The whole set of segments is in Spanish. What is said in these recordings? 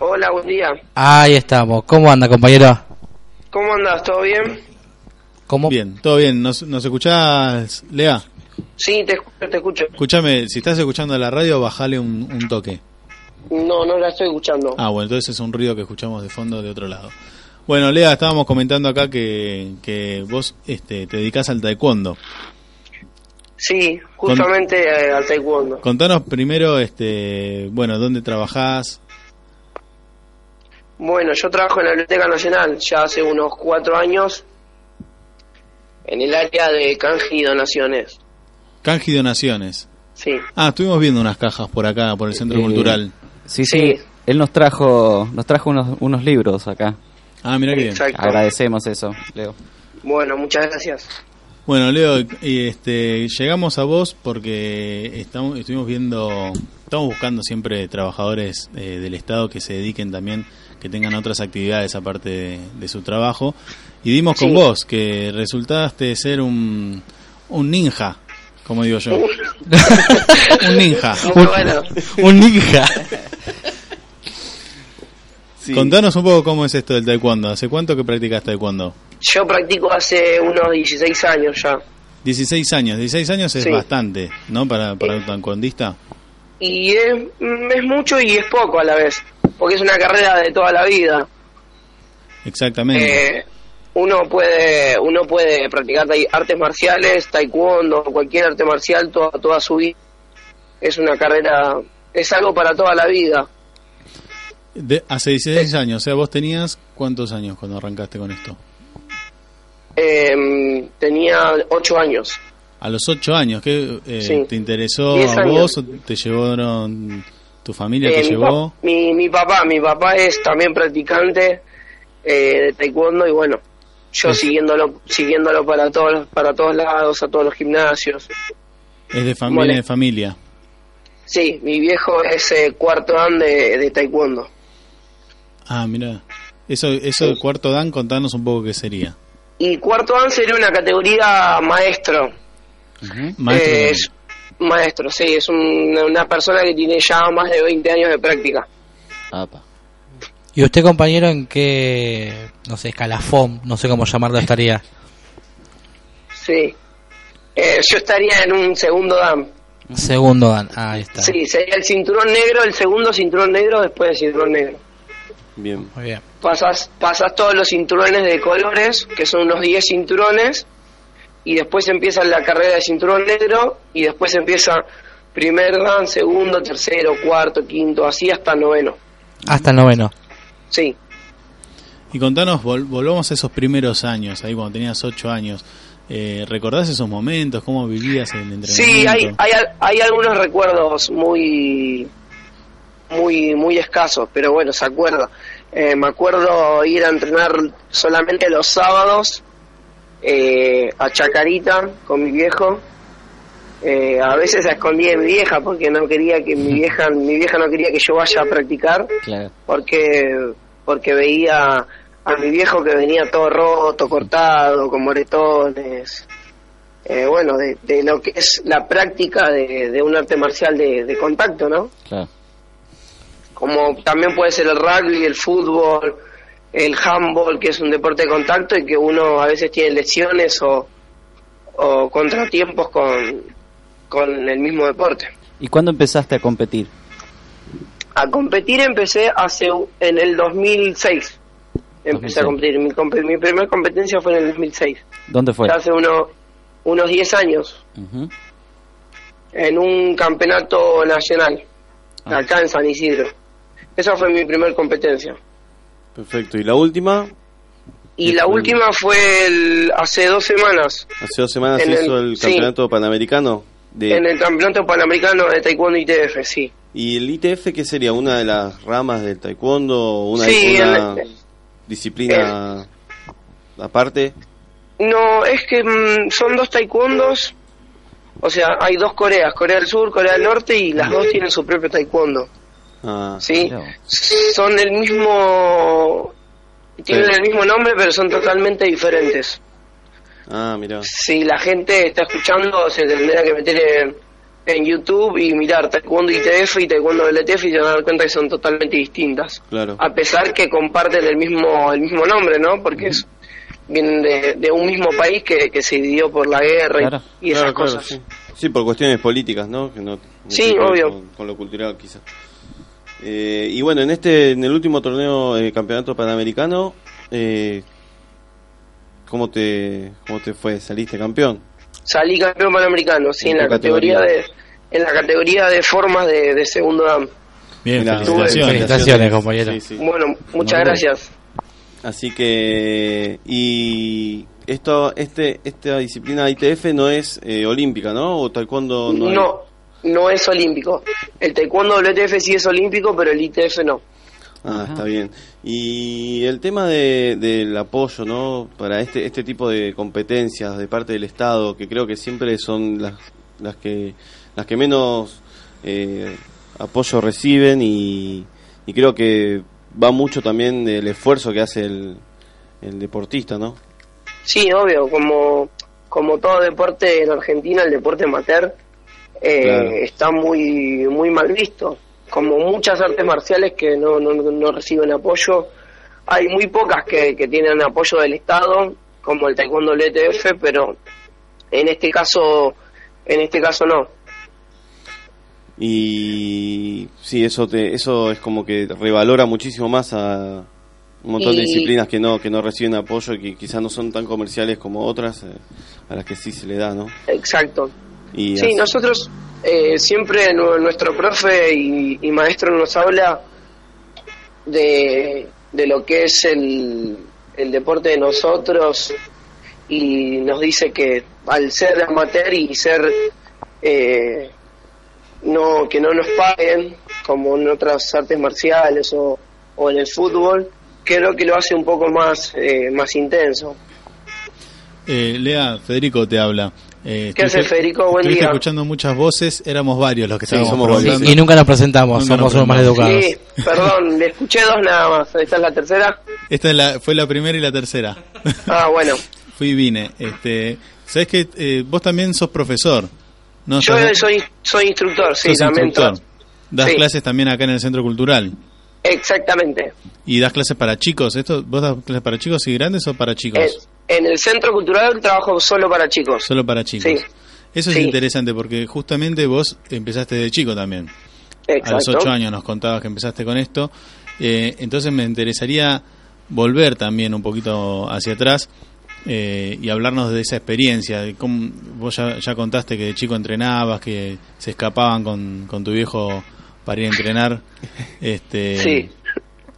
Hola, buen día. Ahí estamos. ¿Cómo anda, compañero? ¿Cómo andas? ¿Todo bien? ¿Cómo? Bien, todo bien. ¿Nos, nos escuchás, Lea? Sí, te escucho, te escucho. Escúchame, si estás escuchando la radio, bajale un, un toque. No, no la estoy escuchando. Ah, bueno, entonces es un ruido que escuchamos de fondo de otro lado. Bueno, Lea, estábamos comentando acá que, que vos este, te dedicás al taekwondo. Sí, justamente eh, al taekwondo. Contanos primero, este, bueno, dónde trabajás. Bueno, yo trabajo en la Biblioteca Nacional ya hace unos cuatro años en el área de canje y donaciones. Canje y donaciones. Sí. Ah, estuvimos viendo unas cajas por acá, por el Centro Eh, Cultural. Sí, sí, Él nos trajo, nos trajo unos, unos libros acá. Ah, mira que bien. Exacto. Agradecemos eso, Leo. Bueno, muchas gracias. Bueno, Leo, este, llegamos a vos porque estamos, estuvimos viendo, estamos buscando siempre trabajadores eh, del Estado que se dediquen también, que tengan otras actividades aparte de, de su trabajo. Y dimos con Sí. vos que resultaste ser un, un ninja, como digo yo. un ninja. Muy bueno. Un ninja. Contanos un poco cómo es esto del taekwondo. ¿Hace cuánto que practicas taekwondo? Yo practico hace unos 16 años ya. 16 años. 16 años es Sí. bastante, ¿no? Para, para un taekwondista. Y es, mm, es mucho y es poco a la vez, porque es una carrera de toda la vida. Exactamente. Eh, uno puede uno puede practicar artes marciales, taekwondo, cualquier arte marcial toda, toda su vida. Es una carrera, es algo para toda la vida. De- hace 16 años, o sea, vos tenías cuántos años cuando arrancaste con esto? Eh, tenía ocho años. A los 8 años, ¿qué eh, Sí. te interesó 10 a vos o te llevaron tu familia Eh, te mi, llevó? pa- mi, mi papá, mi papá es también practicante eh, de taekwondo y bueno, yo siguiéndolo siguiéndolo para todos para todos lados, a todos los gimnasios. Es de familia de familia. Sí, mi viejo es eh, cuarto dan de, de taekwondo. Ah, mira. Eso eso de cuarto dan, contanos un poco qué sería. Y cuarto dan sería una categoría maestro. Maestro Eh, es maestro, sí, es un- una persona que tiene ya más de 20 años de práctica. ¿Y usted, compañero, en qué, no sé, escalafón, no sé cómo llamarlo, estaría? Sí. Eh, yo estaría en un segundo dan. Segundo dan. Ah, ahí está. Sí, sería el cinturón negro, el segundo cinturón negro después del cinturón negro. Bien. Muy bien. Pasas, pasas todos los cinturones de colores, que son unos 10 cinturones, y después empieza la carrera de cinturón negro, y después empieza primer dan, segundo, tercero, cuarto, quinto, así hasta noveno. Hasta el noveno. Sí. Y contanos, vol- volvamos a esos primeros años, ahí cuando tenías 8 años. Eh, ¿Recordás esos momentos? ¿Cómo vivías el entrenamiento? Sí, hay, hay, hay algunos recuerdos muy, muy, muy escasos, pero bueno, se acuerda. Eh, me acuerdo ir a entrenar solamente los sábados eh, a Chacarita con mi viejo. Eh, a veces a escondida de mi vieja porque no quería que mi vieja, mi vieja no quería que yo vaya a practicar Claro. porque porque veía a mi viejo que venía todo roto, cortado, con moretones. Eh, bueno, de, de lo que es la práctica de, de un arte marcial de, de contacto, ¿no? Claro. Como también puede ser el rugby, el fútbol, el handball, que es un deporte de contacto y que uno a veces tiene lesiones o, o contratiempos con, con el mismo deporte. ¿Y cuándo empezaste a competir? A competir empecé hace en el 2006. Empecé a 2006. competir. Mi, mi primera competencia fue en el 2006. ¿Dónde fue? Hace uno- unos 10 años. En un campeonato nacional. Ah. Acá en San Isidro. Esa fue mi primera competencia. Perfecto. ¿Y la última? Y la última fue el- hace dos semanas. Hace dos semanas En hizo el- el sí. campeonato panamericano. De, En el campeonato panamericano de Taekwondo ITF, sí. ¿Y el ITF qué sería? ¿Una de las ramas del taekwondo? ¿Una, Sí, una el- disciplina aparte? No, es que mm, son dos taekwondos, o sea, hay dos Coreas, Corea del Sur, Corea del Norte, y las dos tienen su propio taekwondo, Ah, ¿sí? Son el mismo... Tienen Sí. el mismo nombre, pero son totalmente diferentes. ah mira. Si la gente está escuchando, se tendrá que meter en, en YouTube y mirar Taekwondo ITF y Taekwondo LTF y se van a dar cuenta que son totalmente distintas. Claro. A pesar que comparten el mismo el mismo nombre, ¿no? Porque es, vienen de, de un mismo país que, que se dividió por la guerra y- Claro. y, esas Claro, cosas. sí. Sí, por cuestiones políticas, ¿no? Que no, no Sí, obvio. Con, con lo cultural, quizás. Eh, y bueno, en este, en el último torneo eh, campeonato panamericano, eh, ¿cómo te, cómo te fue? ¿Saliste campeón? Salí campeón panamericano, sí, ¿En la categoría, categoría? de en la categoría de formas de, de segundo dan. Bien, Mirá, felicitaciones. Felicitaciones, compañero. Sí, sí. Bueno, muchas gracias. Así que y esto, este, esta disciplina ITF no es eh, olímpica, ¿no? O taekwondo no. No, no es olímpico. El taekwondo WTF sí es olímpico, pero el ITF no. Ah, Ajá. está bien. Y el tema de, del apoyo, ¿no? Para este este tipo de competencias de parte del Estado, que creo que siempre son las, las que las que menos eh, apoyo reciben y, y creo que va mucho también del esfuerzo que hace el, el deportista, ¿no? Sí, obvio, como, como todo deporte en Argentina, el deporte amateur eh, Claro. está muy, muy mal visto. Como muchas artes marciales que no, no, no reciben apoyo, hay muy pocas que, que tienen apoyo del Estado, como el taekwondo LTF, pero en este caso, en este caso no. Y sí, eso te, eso es como que revalora muchísimo más a un montón de disciplinas que no que no reciben apoyo y que quizás no son tan comerciales como otras eh, a las que sí se le da, ¿no? Exacto. Y Sí, así- nosotros eh, siempre nu- nuestro profe y, y maestro nos habla de, de lo que es el, el deporte de nosotros y nos dice que al ser amateur y ser eh, no que no nos paguen como en otras artes marciales o, o en el fútbol creo que lo hace un poco más eh, más intenso Eh, Lea, Federico te habla. Eh, ¿Qué hace, Federico? Buen día. escuchando muchas voces, éramos varios los que Sí, estábamos somos varios. preguntando. Y nunca nos presentamos, Nunca somos mal presentamos. educados. Sí, perdón, le escuché dos nada más. ¿Esta es la tercera? Esta es la, fue la primera y la tercera. Ah, bueno. Fui y vine. Este, ¿Sabes que eh, vos también sos profesor? ¿no? Yo soy, soy instructor, sí, también. instructor. Das Sí. clases también acá en el Centro Cultural. Exactamente. ¿Y das clases para chicos? ¿Esto, ¿Vos das clases para chicos y grandes o para chicos? Eh, en el centro cultural trabajo solo para chicos. Solo para chicos. Sí. Eso es Sí. interesante porque justamente vos empezaste de chico también. A los Exacto. ocho años nos contabas que empezaste con esto. Eh, entonces me interesaría volver también un poquito hacia atrás eh, y hablarnos de esa experiencia. De cómo, vos ya, ya contaste que de chico entrenabas, que se escapaban con, con tu viejo para ir a entrenar. Este, Sí.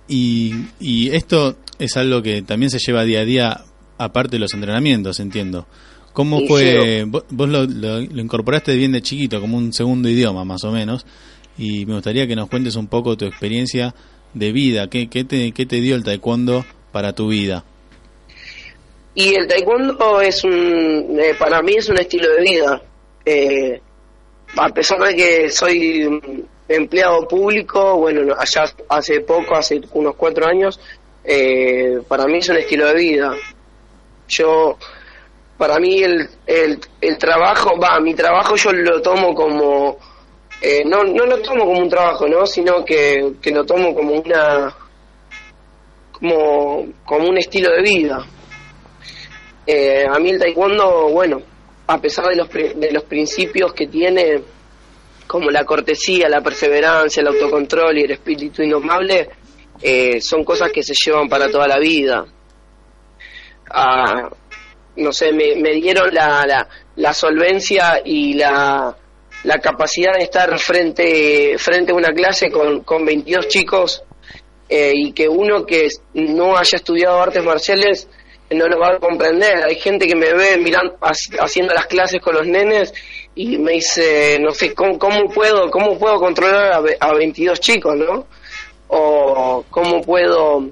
y, y esto es algo que también se lleva día a día, aparte de los entrenamientos, entiendo. ¿Cómo Y fue? Vos, vos lo, lo- lo incorporaste bien de chiquito, como un segundo idioma, más o menos. Y me gustaría que nos cuentes un poco tu experiencia de vida. ¿Qué, qué, te, qué te dio el taekwondo para tu vida? Y el taekwondo es un, eh, para mí es un estilo de vida. Eh, a pesar de que soy empleado público, bueno, allá hace poco, hace unos cuatro años, eh, para mí es un estilo de vida. Yo, para mí el, el, trabajo, va, mi trabajo yo lo tomo como, eh, no, no lo tomo como un trabajo, ¿no? Sino que, que lo tomo como una, como, como un estilo de vida. Eh, a mí el taekwondo, bueno, a pesar de los, de los principios que tiene, como la cortesía, la perseverancia, el autocontrol y el espíritu indomable, eh, son cosas que se llevan para toda la vida. Ah, no sé, me, me dieron la, la, la solvencia y la, la capacidad de estar frente, frente a una clase con, con 22 chicos eh, y que uno que no haya estudiado artes marciales no lo va a comprender. Hay gente que me ve mirando, haciendo las clases con los nenes y me dice, no sé, ¿cómo, puedo cómo puedo controlar a, a 22 chicos, no? O cómo puedo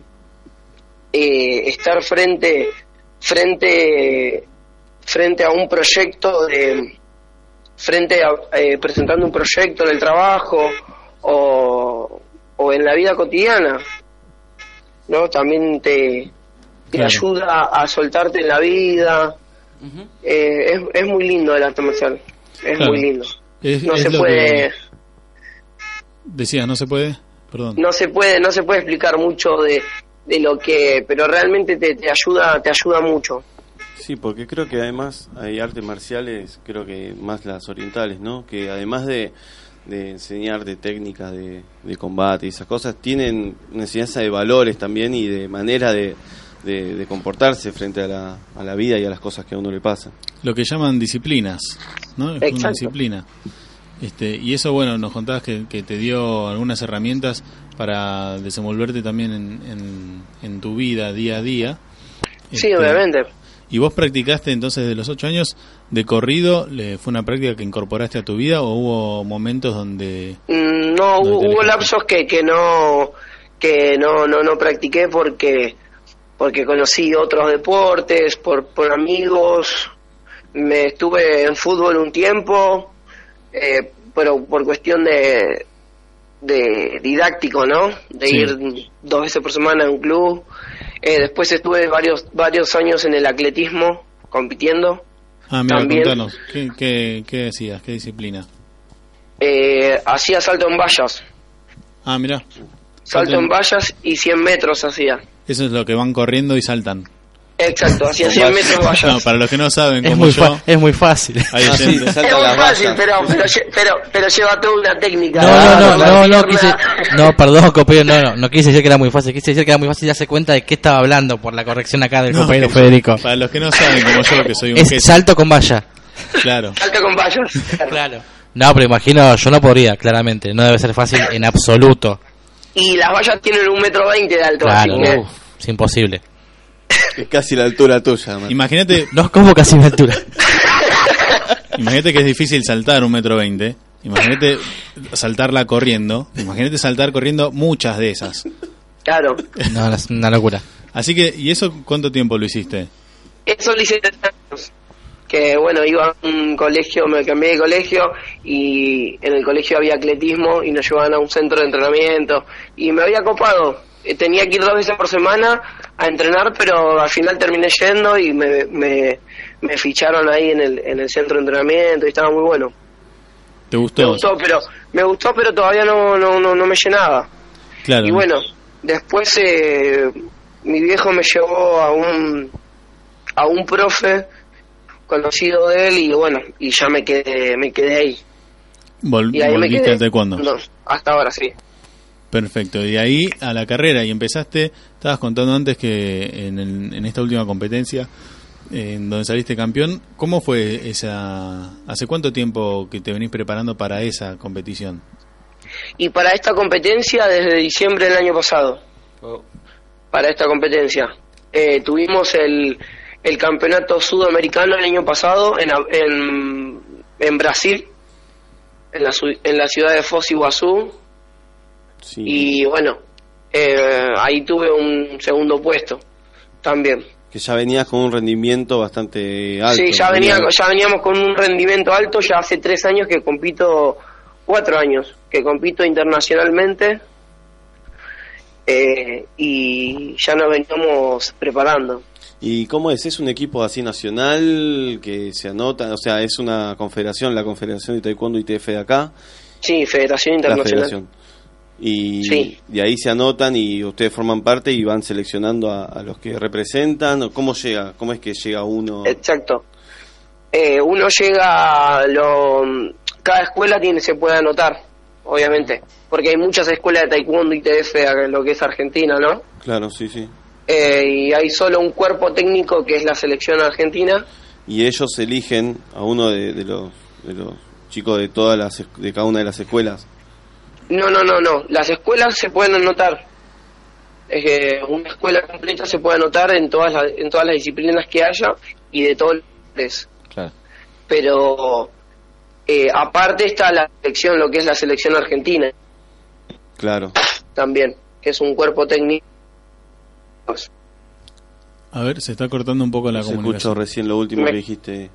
eh, estar frente frente frente a un proyecto de frente a eh, presentando un proyecto en el trabajo o, o en la vida cotidiana no también te, te Claro. ayuda a soltarte en la vida Eh, es, es muy lindo el arte marcial es Claro. muy lindo Es- no es se puede que decías, no se puede, perdón. no se puede no se puede explicar mucho de, de lo que pero realmente te, te ayuda te ayuda mucho Sí, porque creo que además hay artes marciales, creo que más las orientales, ¿no? Que además de, de enseñar de técnicas de, de combate y esas cosas, tienen una enseñanza de valores también y de manera de, de, de comportarse frente a la, a la vida y a las cosas que a uno le pasan. Lo que llaman disciplinas, ¿no? Es una disciplina. Este, y eso, bueno, nos contabas que, que te dio algunas herramientas para desenvolverte también en, en, en tu vida día a día. sí Este, obviamente ¿Y vos practicaste entonces de los ocho años de corrido? ¿Le ¿Fue una práctica que incorporaste a tu vida o hubo momentos donde... Mm, No, hubo, hubo lapsos que, que no que no, no no practiqué porque porque conocí otros deportes, por, por amigos, me estuve en fútbol un tiempo, eh, pero por cuestión de, de didáctico, ¿no? De Sí. ir dos veces por semana a un club. Eh, después estuve varios varios años en el atletismo compitiendo. Ah, mira, También. contanos, ¿qué, qué, qué decías? ¿Qué disciplina? Eh, hacía salto en vallas, Ah, mira, salto en vallas y 100 metros hacía. eso es lo que van corriendo y saltan. Exacto, hacía 100 metros vallas. No, para los que no saben, Es como muy, yo, es muy fácil. hay Ah, sí, Es muy fácil, pero, pero, pero, pero lleva toda una técnica. No, no, no, no, no, quise, no, perdón, compañero, no, no, no quise decir que era muy fácil, quise decir que era muy fácil darse cuenta de qué estaba hablando por la corrección acá del No, compañero que- Federico. Para los que no saben, como yo, que soy un Es queso, salto con valla. claro. Salto con vallas. Claro. No, pero imagino, yo no podría, claramente, no debe ser fácil en absoluto. Y las vallas tienen un metro veinte de alto. Claro, así que- uf, es imposible. Es casi la altura tuya, man. Imagínate, No es como casi mi altura. imagínate que es difícil saltar un metro veinte. Imagínate saltarla corriendo. Imagínate saltar corriendo muchas de esas. Claro. No, no, es una locura. Así que, ¿y eso cuánto tiempo lo hiciste? Eso lo hice tres años. Que bueno, iba a un colegio, me cambié de colegio y en el colegio había atletismo y nos llevaban a un centro de entrenamiento y me había copado. Eh, Tenía que ir dos veces por semana a entrenar, pero al final terminé yendo y me, me, me ficharon ahí en el, en el centro de entrenamiento y estaba muy bueno. ¿Te Me gustó? gustó, pero me gustó, pero todavía no, no, no, no me llenaba. Claro. Y bueno, después eh, mi viejo me llevó a un a un profe conocido de él y bueno, y ya me quedé me quedé ahí. Vol- Y ahí me volviste quedé. al taekwondo. No, hasta ahora sí. Perfecto. Y de ahí a la carrera y empezaste, estabas contando antes que en, el- en esta última competencia en donde saliste campeón, ¿cómo fue esa hace cuánto tiempo que te venís preparando para esa competición? Y para esta competencia desde diciembre del año pasado. Para esta competencia. Eh, tuvimos el, el campeonato sudamericano el año pasado en, a- en, en Brasil, en la, en la ciudad de Foz de Iguazú, Sí. y bueno, eh, ahí tuve un segundo puesto también. Que ya venías con un rendimiento bastante alto. sí, ya, venía, ya veníamos con un rendimiento alto, ya hace tres años que compito, cuatro años, que compito internacionalmente eh, y ya nos veníamos preparando. ¿Y cómo es? ¿Es un equipo así nacional que se anota? O sea, es una confederación, la Confederación de Taekwondo ITF de acá, Sí, Federación la Internacional. federación. Y Sí. de ahí se anotan y ustedes forman parte y van seleccionando a, a los que representan. ¿O ¿Cómo llega? ¿Cómo es que llega uno? Exacto. Eh, uno llega, lo, cada escuela tiene se puede anotar, obviamente, porque hay muchas escuelas de taekwondo y TF acá en lo que es Argentina, ¿no? Claro, sí, sí. Eh, y hay solo un cuerpo técnico que es la selección argentina. Y ellos eligen a uno de, de los, de los chicos de todas las de cada una de las escuelas. No, no, no, no. Las escuelas se pueden anotar. Es que una escuela completa se puede anotar en todas las, en todas las disciplinas que haya y de todos los lugares. Claro. pero Eh, aparte está la selección, lo que es la selección argentina Claro. también, que es un cuerpo técnico. A ver, se está cortando un poco la Se escuchó comunicación. recién lo último Me- que dijiste.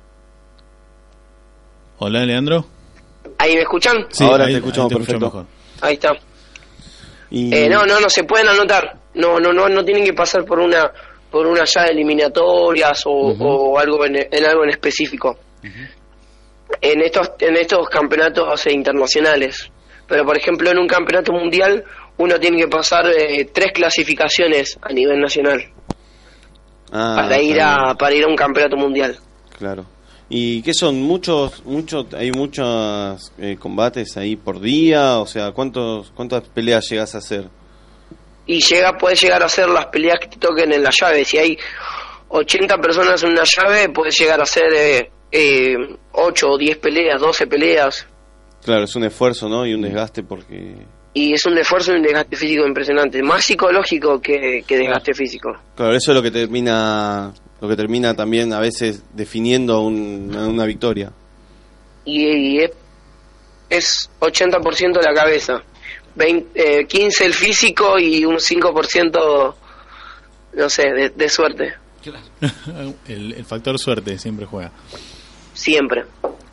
Hola, Leandro. ¿Ahí me escuchan? Ahora ahí- te escuchamos ahí escucho perfecto. mejor. Ahí está. Y Eh, no, no, no se pueden anotar. No, no, no, no tienen que pasar por una por una ya de eliminatorias o, o algo en, en algo en específico. En estos en estos campeonatos internacionales. Pero por ejemplo en un campeonato mundial uno tiene que pasar eh, tres clasificaciones a nivel nacional Ah, para ir a para ir a un campeonato mundial. Claro. ¿Y qué son? ¿Muchos, muchos, hay muchos eh, combates ahí por día? O sea, ¿cuántos, ¿cuántas peleas llegas a hacer? y llega puedes llegar a hacer las peleas que te toquen en la llave. Si hay 80 personas en una llave, puedes llegar a hacer eh, eh, 8 o 10 peleas, 12 peleas. Claro, es un esfuerzo, ¿no? Y un desgaste porque... Y es un esfuerzo y un desgaste físico impresionante, más psicológico que, que desgaste físico. Claro, eso es lo que termina, lo que termina también a veces definiendo un- una victoria. Y, y es, es 80% la cabeza, 20, eh, 15 el físico y un 5%, no sé, de, de suerte, el, el factor suerte siempre juega. siempre.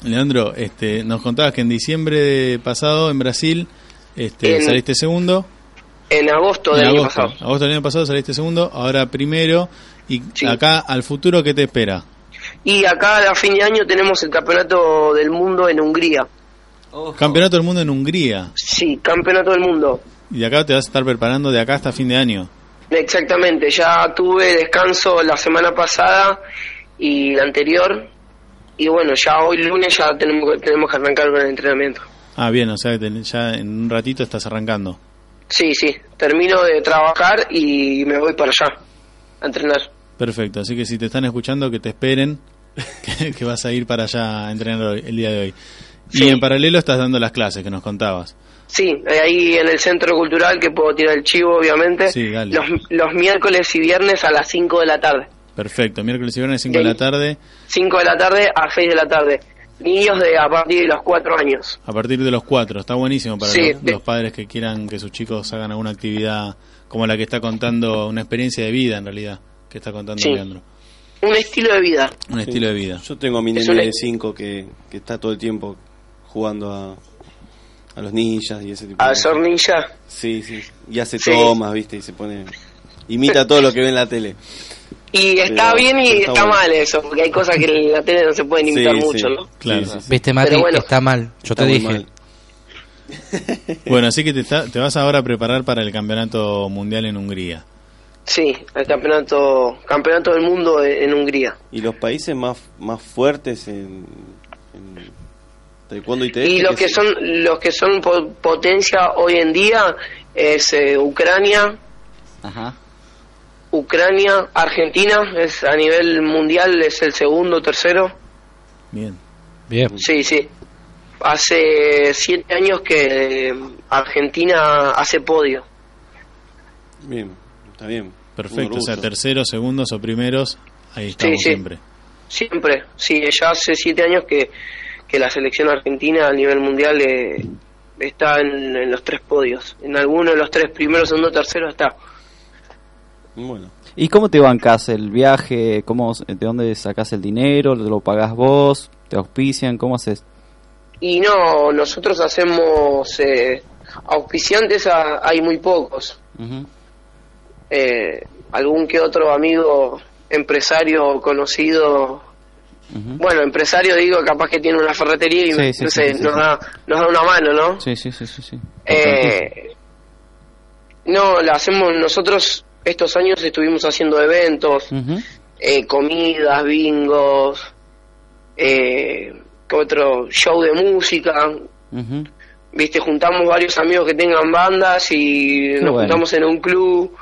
Leandro, este, nos contabas que en diciembre pasado en Brasil este, En- saliste segundo. En agosto En del año agosto, pasado. agosto del año pasado saliste segundo, ahora primero. Y Sí. acá al futuro, ¿qué te espera? Y acá a fin de año tenemos el campeonato del mundo en Hungría. Campeonato del mundo en Hungría. Sí, campeonato del mundo. Y de acá te vas a estar preparando de acá hasta fin de año. Exactamente, ya tuve descanso la semana pasada y la anterior. Y bueno, ya hoy lunes ya tenemos, que- tenemos que arrancar con el entrenamiento. Ah, bien, o sea que ya en un ratito estás arrancando. Sí, sí, termino de trabajar y me voy para allá a entrenar. Perfecto, así que si te están escuchando, que te esperen, que, que vas a ir para allá a entrenar hoy- el día de hoy. Y Sí. en paralelo estás dando las clases que nos contabas. Sí, eh, ahí en el centro cultural que puedo tirar el chivo, obviamente. Sí, dale. Los, los miércoles y viernes a las 5 de la tarde. Perfecto, miércoles y viernes 5 de Sí. la tarde, 5 de la tarde a 6 de la tarde. Niños de a partir de los 4 años. a partir de los 4. Está buenísimo para Sí, los, de- los padres que quieran que sus chicos hagan alguna actividad como la que está contando, una experiencia de vida en realidad, que está contando Sí. Leandro. Un estilo de vida. Un estilo de vida. Yo tengo a mi nene de 5 que, que está todo el tiempo jugando a, a los ninjas y ese tipo A de ser ninja. Sí, sí. Y hace Sí. tomas, ¿viste? Y se pone... Imita todo lo que ve en la tele. Y está Pero- bien y está, está bueno. mal eso, porque hay cosas que en la tele no se pueden imitar Sí, sí. mucho, ¿no? Claro. Sí, sí, sí. Viste, Mati, Pero bueno. está mal. Yo Está te dije. mal. Bueno, así que te, está- te vas ahora a preparar para el campeonato mundial en Hungría. Sí, el campeonato campeonato del mundo en, en Hungría. Y los países más, más fuertes en, en taekwondo y TF, Y los que son los que son po- potencia hoy en día es eh, Ucrania, Ajá. Ucrania, Argentina es a nivel mundial es el segundo, tercero. Bien. Bien. Sí, sí. Hace siete años que eh, Argentina hace podio. Bien, está bien. Perfecto, o sea, terceros, segundos o primeros, ahí estamos sí. siempre. Siempre, sí, ya hace siete años que, que la selección argentina a nivel mundial eh, está en, en los tres podios. En alguno de los tres primeros, segundo, tercero está. Bueno, ¿Y cómo te bancas el viaje? ¿Cómo, ¿De dónde sacas el dinero? ¿Lo pagás vos? ¿Te auspician? ¿Cómo haces? Y no, nosotros hacemos eh, auspiciantes, a- hay muy pocos. Ujú. Eh, algún que otro amigo empresario conocido, bueno, empresario digo, capaz que tiene una ferretería y Sí, sí, no sé, sí, nos. Da, nos da una mano, ¿no? Sí, sí, sí, sí. Eh, no, la hacemos nosotros. Estos años estuvimos haciendo eventos, eh, comidas, bingos, eh, ¿qué otro show de música. Viste, juntamos varios amigos que tengan bandas y nos bueno. juntamos en un club,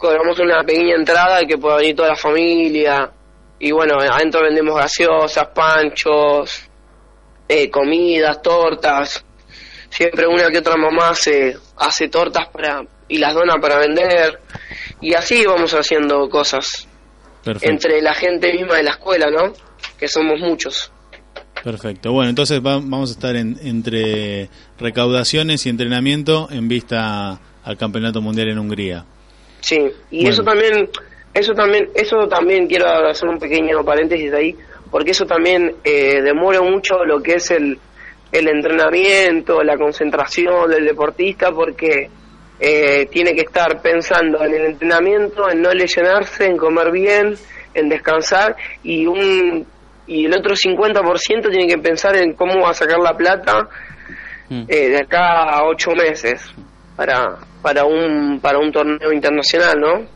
cobramos una pequeña entrada que pueda venir toda la familia. Y bueno, adentro vendemos gaseosas, panchos, eh, comidas, tortas. Siempre una que otra mamá se hace tortas para y las dona para vender. Y así vamos haciendo cosas Perfecto. entre la gente misma de la escuela, ¿no? Que somos muchos. Perfecto. Bueno, entonces va- vamos a estar en- entre recaudaciones y entrenamiento en vista al Campeonato Mundial en Hungría. Sí, y Bueno. eso también, eso también, eso también quiero hacer un pequeño paréntesis ahí, porque eso también eh, demora mucho lo que es el, el entrenamiento, la concentración del deportista, porque eh, tiene que estar pensando en el entrenamiento, en no lesionarse, en comer bien, en descansar, y un y el otro 50% tiene que pensar en cómo va a sacar la plata Mm. eh, de acá a ocho meses para para un para un torneo internacional no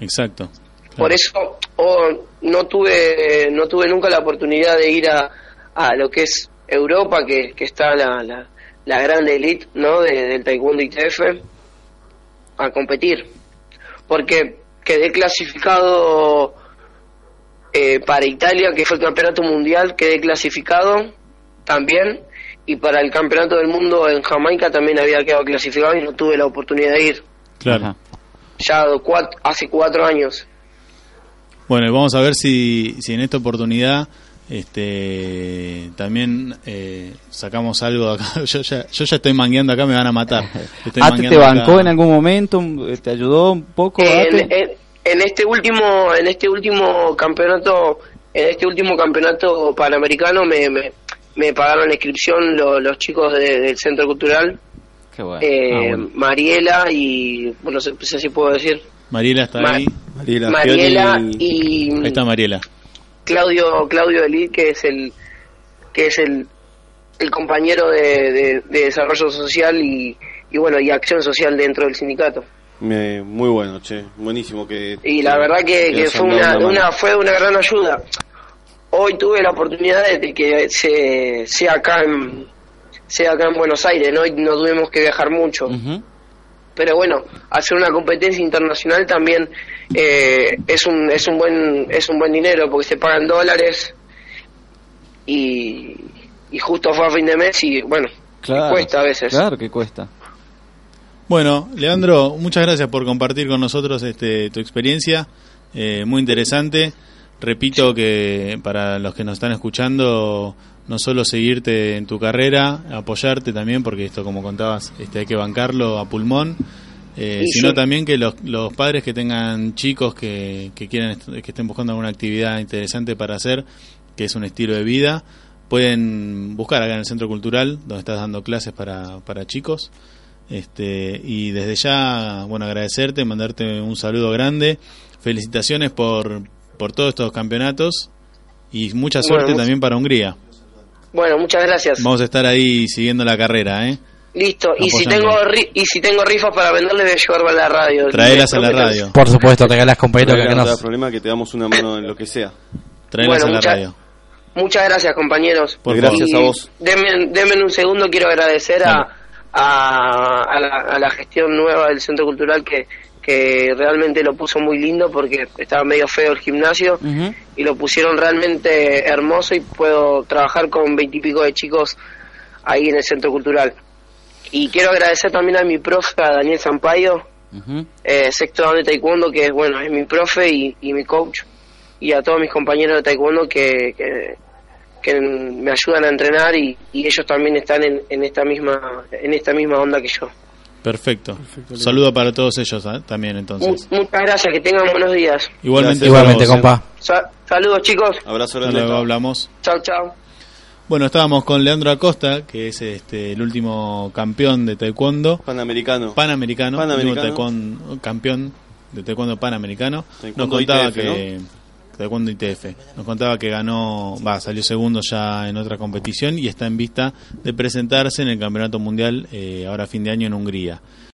Exacto. por eso oh, no tuve no tuve nunca la oportunidad de ir a, a lo que es Europa que, que está la, la, la gran elite no de- del taekwondo ITF a competir. Porque quedé clasificado eh, para Italia que fue el campeonato mundial quedé clasificado también y para el campeonato del mundo en Jamaica también había quedado clasificado y no tuve la oportunidad de ir Claro. Ya hace cuatro años Bueno, y vamos a ver si, si en esta oportunidad este también eh, sacamos algo de acá. Yo ya, yo ya estoy mangueando acá, me van a matar. Estoy Ah, ¿te, acá. bancó en algún momento? ¿Te ayudó un poco? en, Ate? en- en este último en este último campeonato en este último campeonato panamericano me, me, me pagaron la inscripción lo- los chicos de- del centro cultural Qué bueno. eh, Ah, bueno. Mariela y bueno no sé, no sé si puedo decir Mariela está Ma- ahí. Mariela, y Ahí está Mariela. Claudio Claudio Elid que es el que es el el compañero de, de- de desarrollo social y, y bueno y acción social dentro del sindicato Me- muy bueno, che, buenísimo que... y la verdad que, que fue una fue una gran ayuda hoy tuve la oportunidad de que se sea acá en sea acá en Buenos Aires no Y no tuvimos que viajar mucho. Pero bueno hacer una competencia internacional también eh, es un es un buen es un buen dinero porque se pagan dólares y y justo fue a fin de mes y bueno Claro, cuesta a veces. Claro que cuesta. Bueno, Leandro, muchas gracias por compartir con nosotros este, tu experiencia, eh, muy interesante. Repito que para los que nos están escuchando, no solo seguirte en tu carrera, apoyarte también, porque esto, como contabas, este, hay que bancarlo a pulmón, eh, sino sí. también que los, los padres que tengan chicos que, que quieran est- que estén buscando alguna actividad interesante para hacer, que es un estilo de vida, pueden buscar acá en el Centro Cultural, donde estás dando clases para, para chicos. Este, y desde ya, bueno, agradecerte, mandarte un saludo grande. Felicitaciones por, por todos estos campeonatos y mucha suerte Bueno, también para Hungría. bueno muchas gracias Vamos a estar ahí siguiendo la carrera, ¿eh? listo y si tengo ri- y si tengo rifas para venderles voy a llevarme a la radio Traelas a la radio. Por supuesto, regalas compañeros que No acá te da nos... problema que te damos una mano en lo que sea. Traelas Bueno, a la radio. Muchas gracias, compañeros. Por Gracias Y a vos. Denme, denme un segundo, quiero agradecer a, a, a la, a la gestión nueva del Centro Cultural que, que realmente lo puso muy lindo porque estaba medio feo el gimnasio y lo pusieron realmente hermoso y puedo trabajar con veintipico de chicos ahí en el Centro Cultural. Y quiero agradecer también a mi profe, a Daniel Sampaio, Ujú. eh, sexto de taekwondo que es bueno es mi profe y, y mi coach y a todos mis compañeros de taekwondo que, que, que me ayudan a entrenar y, y ellos también están en, en esta misma en esta misma onda que yo Perfecto. Saludo para todos ellos ¿eh? también entonces. muchas gracias que tengan buenos días Igualmente. Igualmente, vos, ¿eh? compa. Sa- saludos chicos Abrazo grande. luego hablamos. chao chao Bueno, estábamos con Leandro Acosta, que es este el último campeón de taekwondo Panamericano. panamericano, Panamericano. último taekwondo- campeón de taekwondo panamericano. Taekwondo Nos contaba ITF, que taekwondo ITF. Nos contaba que ganó, va, salió segundo ya en otra competición y está en vista de presentarse en el Campeonato Mundial eh, ahora fin de año en Hungría.